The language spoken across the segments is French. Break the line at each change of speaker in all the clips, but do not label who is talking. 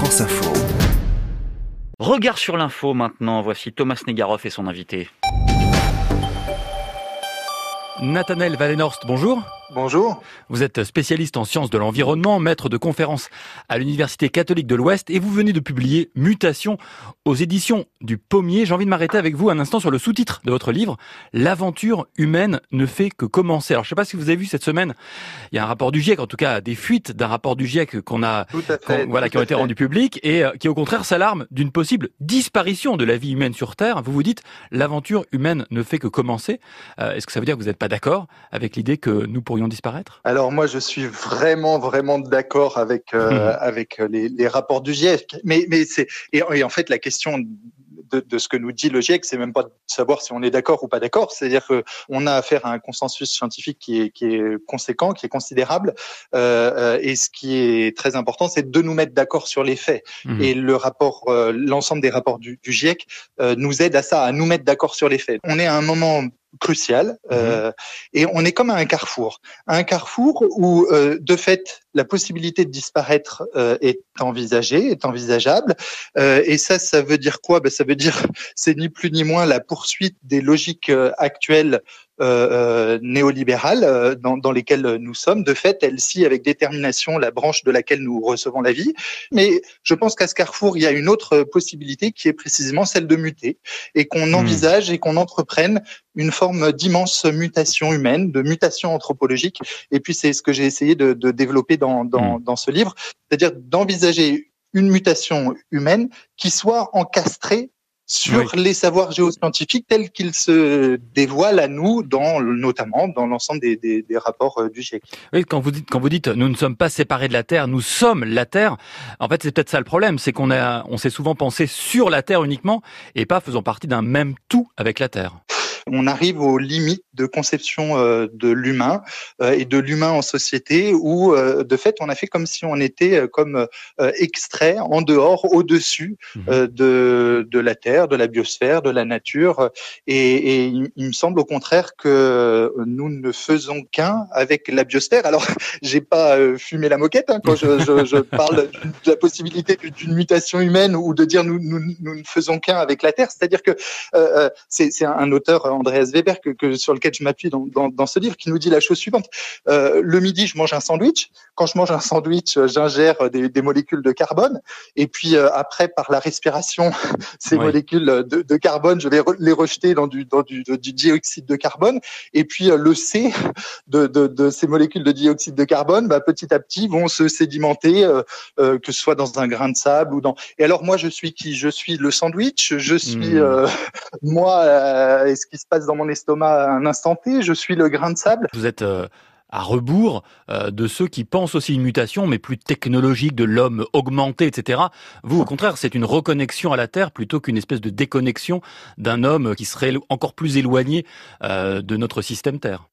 France Info.
Regard sur l'info maintenant, voici Thomas Negaroff et son invité.
Nathanaël Valenorst, bonjour.
Bonjour.
Vous êtes spécialiste en sciences de l'environnement, maître de conférences à l'Université catholique de l'Ouest et vous venez de publier Mutation aux éditions du Pommier. J'ai envie de m'arrêter avec vous un instant sur le sous-titre de votre livre. L'aventure humaine ne fait que commencer. Alors je ne sais pas si vous avez vu cette semaine, il y a un rapport du GIEC, en tout cas des fuites d'un rapport du GIEC qu'on a, voilà, qui ont été rendus publics et euh, qui au contraire s'alarme d'une possible disparition de la vie humaine sur Terre. Vous vous dites l'aventure humaine ne fait que commencer. Euh, est-ce que ça veut dire que vous n'êtes pas d'accord avec l'idée que nous pourrions disparaître?
Alors moi, je suis vraiment, vraiment d'accord avec euh, avec les, les, rapports du GIEC. Mais mais c'est et, et, en fait la question de, de, ce que nous dit le GIEC, c'est même pas de savoir si on est d'accord ou pas d'accord. C'est-à-dire que on a affaire à un consensus scientifique qui est qui est conséquent, qui est considérable. Euh, et ce qui est très important, c'est de nous mettre d'accord sur les faits. Mmh. Et le rapport, euh, l'ensemble des rapports du, du GIEC euh, nous aide à ça, à nous mettre d'accord sur les faits. On est à un moment crucial euh, et on est comme à un carrefour, un carrefour où euh, de fait la possibilité de disparaître euh, est envisagée, est envisageable euh, et ça, ça veut dire quoi? Ben, ça veut dire c'est ni plus ni moins la poursuite des logiques euh, actuelles euh, néolibérales dans, dans, lesquelles nous sommes. De fait, elle scie avec détermination la branche de laquelle nous recevons la vie. Mais je pense qu'à ce carrefour, il y a une autre possibilité qui est précisément celle de muter et qu'on mmh. envisage et qu'on entreprenne une forme d'immense mutation humaine, de mutation anthropologique. Et puis c'est ce que j'ai essayé de, de développer dans, dans, mmh. dans ce livre, c'est-à-dire d'envisager une mutation humaine qui soit encastrée sur oui. les savoirs géoscientifiques tels qu'ils se dévoilent à nous, dans, notamment dans l'ensemble des, des, des, rapports euh, du GIEC.
Oui, quand vous dites, quand vous dites, nous ne sommes pas séparés de la Terre, nous sommes la Terre. En fait, c'est peut-être ça le problème, c'est qu'on a, on s'est souvent pensé sur la Terre uniquement et pas faisant partie d'un même tout avec la Terre
on arrive aux limites de conception euh, de l'humain euh, et de l'humain en société où, euh, de fait, on a fait comme si on était comme extrait, en dehors, au-dessus mmh. de, de la Terre, de la biosphère, de la nature. Et, et il, il, me semble au contraire que nous ne faisons qu'un avec la biosphère. Alors, j'ai pas fumé la moquette hein, quand je, je, je, parle de la possibilité d'une mutation humaine ou de dire nous, nous, nous ne faisons qu'un avec la Terre. C'est-à-dire que c'est un auteur Andreas Weber que, que sur lequel je m'appuie dans, dans, dans, ce livre qui nous dit la chose suivante. Euh, le midi je mange un sandwich. Quand je mange un sandwich j'ingère des, des, molécules de carbone. Et puis euh, après par la respiration ces oui. molécules de, de, carbone je vais re les rejeter dans du dans du, du, dioxyde de carbone. Et puis euh, le C de, de, ces molécules de dioxyde de carbone bah, petit à petit vont se sédimenter euh, euh, que ce soit dans un grain de sable ou dans. Et alors moi je suis qui? Je suis le sandwich. Je suis mmh. moi est-ce qui se passe dans mon estomac un instant T, je suis le grain de sable.
Vous êtes euh, à rebours euh, de ceux qui pensent aussi une mutation, mais plus technologique, de l'homme augmenté, etc. Vous, au contraire, c'est une reconnexion à la Terre plutôt qu'une espèce de déconnexion d'un homme qui serait encore plus éloigné euh, de notre système Terre.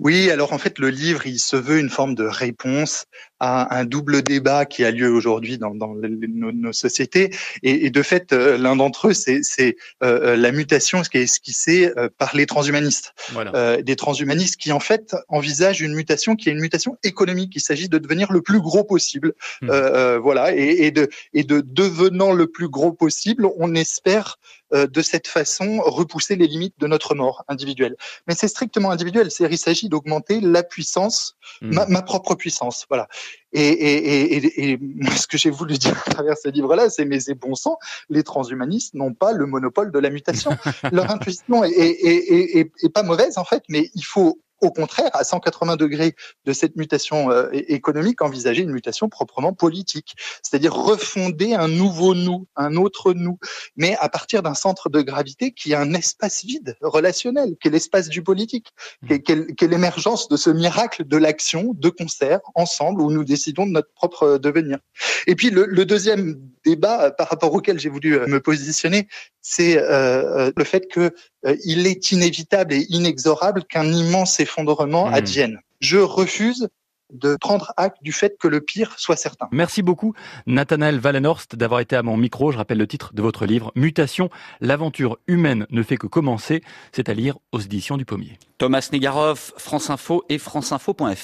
Oui, alors en fait, le livre, il se veut une forme de réponse à un double débat qui a lieu aujourd'hui dans, dans nos, nos, sociétés. Et, et de fait, euh, l'un d'entre eux, c'est euh, la mutation, ce qui est esquissée euh, par les transhumanistes. Voilà. Euh, des transhumanistes qui, en fait, envisagent une mutation qui est une mutation économique. Il s'agit de devenir le plus gros possible. Mmh. voilà. Et, et, de, et de devenant le plus gros possible, on espère de cette façon repousser les limites de notre mort individuelle. Mais c'est strictement individuel. Il s'agit d'augmenter la puissance, mmh. ma, ma, propre puissance. Voilà. Et, et, et, et ce que j'ai voulu dire à travers ce livre-là, c'est mais c'est bon sang, les transhumanistes n'ont pas le monopole de la mutation. Leur intuition est, est, est, pas mauvaise en fait, mais il faut au contraire, à 180 degrés de cette mutation euh, économique, envisager une mutation proprement politique, c'est-à-dire refonder un nouveau nous, un autre nous, mais à partir d'un centre de gravité qui est un espace vide relationnel, qui est l'espace du politique, qui est, est l'émergence de ce miracle de l'action de concert, ensemble, où nous décidons de notre propre devenir. Et puis le, le deuxième débat par rapport auquel j'ai voulu me positionner, c'est euh, le fait que euh, il est inévitable et inexorable qu'un immense effondrement mmh. advienne. Je refuse de prendre acte du fait que le pire soit certain.
Merci beaucoup, Nathanaël Wallenhorst, d'avoir été à mon micro. Je rappelle le titre de votre livre, Mutation, l'aventure humaine ne fait que commencer. C'est à lire aux éditions du Pommier.
Thomas Negaroff, France Info et franceinfo.fr.